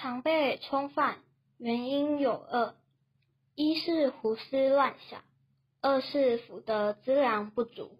常被冲犯，原因有二：一是胡思乱想，二是福德资粮不足。